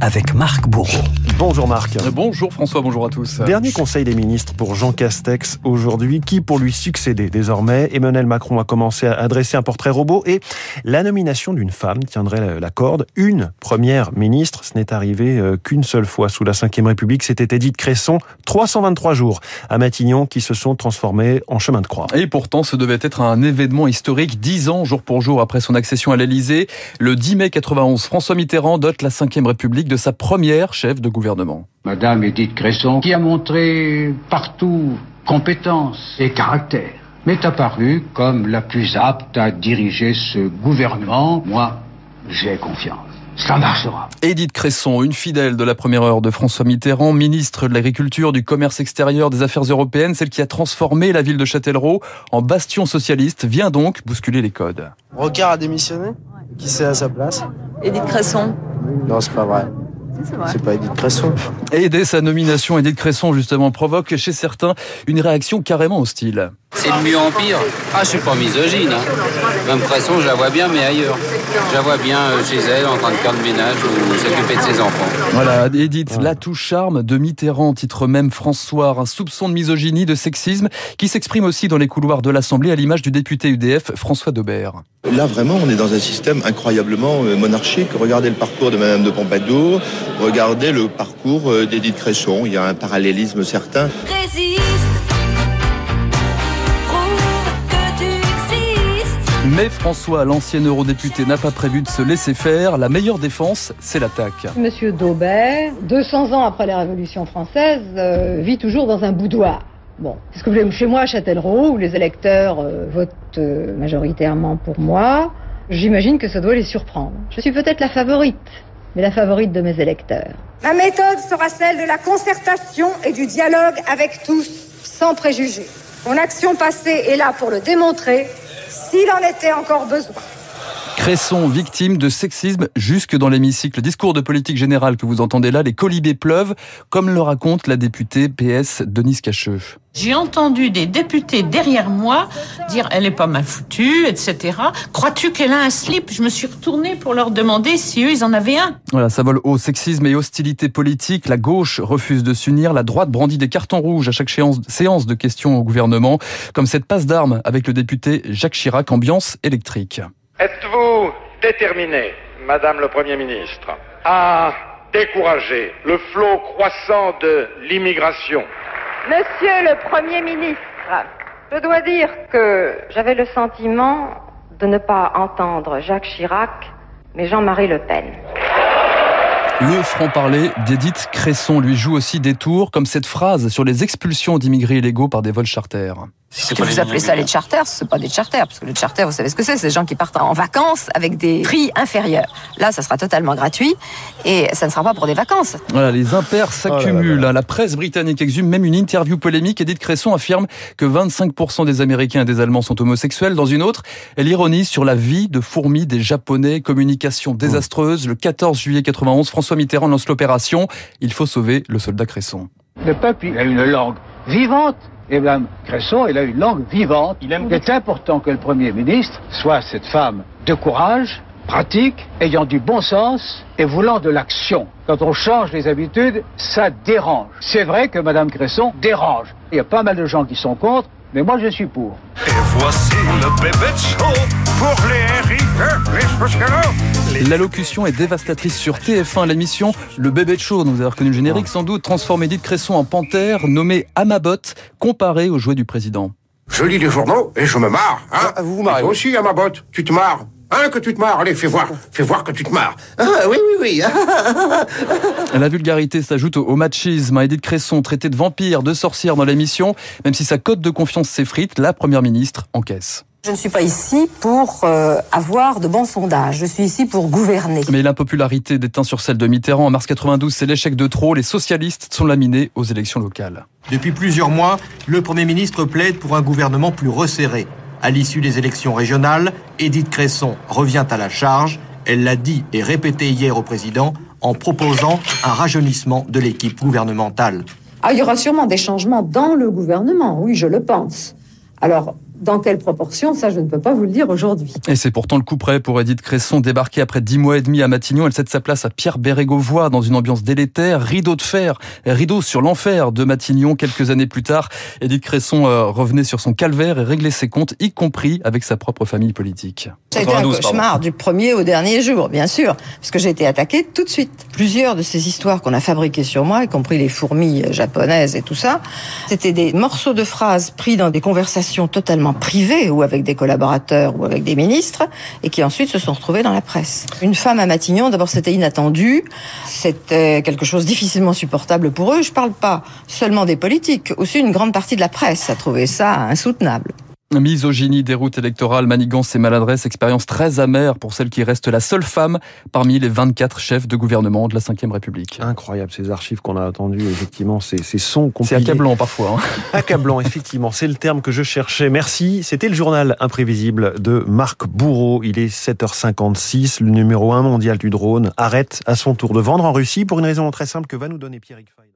avec Marc Bourreau. Bonjour Marc. Bonjour François, bonjour à tous. Dernier conseil des ministres pour Jean Castex aujourd'hui. Qui pour lui succéder désormais? Emmanuel Macron a commencé à adresser un portrait robot et la nomination d'une femme tiendrait la corde. Une première ministre, ce n'est arrivé euh, qu'une seule fois sous la Ve République. C'était Edith Cresson. 323 jours à Matignon qui se sont transformés en chemin de croix. Et pourtant, ce devait être un événement historique. Dix ans jour pour jour après son accession à l'Élysée. Le 10 mai 91, François Mitterrand dote la Ve République de sa première chef de gouvernement. Madame Edith Cresson, qui a montré partout compétence et caractère, m'est apparue comme la plus apte à diriger ce gouvernement. Moi, j'ai confiance. Ça marchera. Édith Cresson, une fidèle de la première heure de François Mitterrand, ministre de l'Agriculture, du Commerce extérieur, des Affaires européennes, celle qui a transformé la ville de Châtellerault en bastion socialiste, vient donc bousculer les codes. Rocard a démissionné Qui c'est à sa place? Édith Cresson. Non, c'est pas vrai. C'est pas Edith Cresson. Et dès sa nomination, Edith Cresson, justement, provoque chez certains une réaction carrément hostile. C'est de mieux en pire. Ah, je suis pas misogyne. Hein. Même Cresson, je la vois bien, mais ailleurs. Je la vois bien euh, chez elle, en train de faire le ménage ou s'occuper de ses enfants. Voilà, Edith, la touche charme de Mitterrand, titre même François, un soupçon de misogynie, de sexisme, qui s'exprime aussi dans les couloirs de l'Assemblée à l'image du député UDF François Daubert. Là, vraiment, on est dans un système incroyablement euh, monarchique. Regardez le parcours de Madame de Pompadour, regardez le parcours euh, d'Edith Cresson. Il y a un parallélisme certain. Mais François, l'ancien eurodéputé, n'a pas prévu de se laisser faire. La meilleure défense, c'est l'attaque. Monsieur Daubert, 200 ans après la Révolution française, euh, vit toujours dans un boudoir. Bon, est-ce que vous voulez chez moi à Châtellerault, où les électeurs euh, votent euh, majoritairement pour moi J'imagine que ça doit les surprendre. Je suis peut-être la favorite, mais la favorite de mes électeurs. Ma méthode sera celle de la concertation et du dialogue avec tous, sans préjugés. Mon action passée est là pour le démontrer s'il en était encore besoin. Cresson, victime de sexisme jusque dans l'hémicycle. Discours de politique générale que vous entendez là, les colibés pleuvent, comme le raconte la députée PS Denise Cacheux. J'ai entendu des députés derrière moi dire elle est pas mal foutue, etc. Crois-tu qu'elle a un slip? Je me suis retournée pour leur demander si eux ils en avaient un. Voilà, ça vole au sexisme et hostilité politique. La gauche refuse de s'unir, la droite brandit des cartons rouges à chaque séance de questions au gouvernement, comme cette passe d'armes avec le député Jacques Chirac, ambiance électrique. Êtes-vous déterminé, Madame le Premier ministre, à décourager le flot croissant de l'immigration Monsieur le Premier ministre, je dois dire que j'avais le sentiment de ne pas entendre Jacques Chirac, mais Jean-Marie Le Pen. Le franc-parler d'Edith Cresson lui joue aussi des tours, comme cette phrase sur les expulsions d'immigrés illégaux par des vols charters. Si vous appelez ça les charters, ce pas des charters, parce que les charters, vous savez ce que c'est, c'est des gens qui partent en vacances avec des prix inférieurs. Là, ça sera totalement gratuit et ça ne sera pas pour des vacances. Voilà, les impairs s'accumulent. La presse britannique exhume même une interview polémique. Edith Cresson affirme que 25% des Américains et des Allemands sont homosexuels. Dans une autre, elle ironise sur la vie de fourmis des Japonais, communication désastreuse. Le 14 juillet 91, François Mitterrand lance l'opération. Il faut sauver le soldat Cresson. Le peuple il a une langue vivante et Mme Cresson, elle a une langue vivante. Il est important que le Premier ministre soit cette femme de courage, pratique, ayant du bon sens et voulant de l'action. Quand on change les habitudes, ça dérange. C'est vrai que Mme Cresson dérange. Il y a pas mal de gens qui sont contre, mais moi je suis pour. Et voici le bébé de pour les L'allocution est dévastatrice sur TF1, l'émission Le Bébé de Show, vous avez reconnu le générique sans doute, transforme Edith Cresson en panthère, nommée Amabot, comparée au jouet du président. Je lis les journaux et je me marre. Hein ah, vous vous marrez. Toi aussi, Amabot, tu te marres. Hein, que tu te marres, allez, fais voir, fais voir que tu te marres. Ah, oui, oui, oui. La vulgarité s'ajoute au machisme. Edith Cresson, traitée de vampire, de sorcière dans l'émission, même si sa cote de confiance s'effrite, la première ministre encaisse. Je ne suis pas ici pour euh, avoir de bons sondages. Je suis ici pour gouverner. Mais l'impopularité déteint sur celle de Mitterrand en mars 92, c'est l'échec de trop. Les socialistes sont laminés aux élections locales. Depuis plusieurs mois, le Premier ministre plaide pour un gouvernement plus resserré. À l'issue des élections régionales, Édith Cresson revient à la charge. Elle l'a dit et répété hier au président en proposant un rajeunissement de l'équipe gouvernementale. Ah, il y aura sûrement des changements dans le gouvernement, oui, je le pense. Alors, Dans quelle proportion, ça je ne peux pas vous le dire aujourd'hui. Et c'est pourtant le coup près pour Edith Cresson, débarquée après dix mois et demi à Matignon. Elle cède sa place à Pierre Bérégovoy dans une ambiance délétère, rideau de fer, rideau sur l'enfer de Matignon. Quelques années plus tard, Edith Cresson euh, revenait sur son calvaire et réglait ses comptes, y compris avec sa propre famille politique. Ça a été un cauchemar du premier au dernier jour, bien sûr, parce que j'ai été attaquée tout de suite. Plusieurs de ces histoires qu'on a fabriquées sur moi, y compris les fourmis japonaises et tout ça, c'était des morceaux de phrases pris dans des conversations totalement privées ou avec des collaborateurs ou avec des ministres et qui ensuite se sont retrouvés dans la presse. Une femme à Matignon, d'abord c'était inattendu, c'était quelque chose difficilement supportable pour eux. Je parle pas seulement des politiques, aussi une grande partie de la presse a trouvé ça insoutenable. Misogynie, déroute électorale, manigance et maladresse, expérience très amère pour celle qui reste la seule femme parmi les 24 chefs de gouvernement de la Ve République. Incroyable ces archives qu'on a attendues, effectivement, ces, ces sons C'est accablant parfois. Hein. Accablant, effectivement, c'est le terme que je cherchais. Merci, c'était le journal imprévisible de Marc Bourreau. Il est 7h56, le numéro 1 mondial du drone arrête à son tour de vendre en Russie pour une raison très simple que va nous donner Pierre Fay.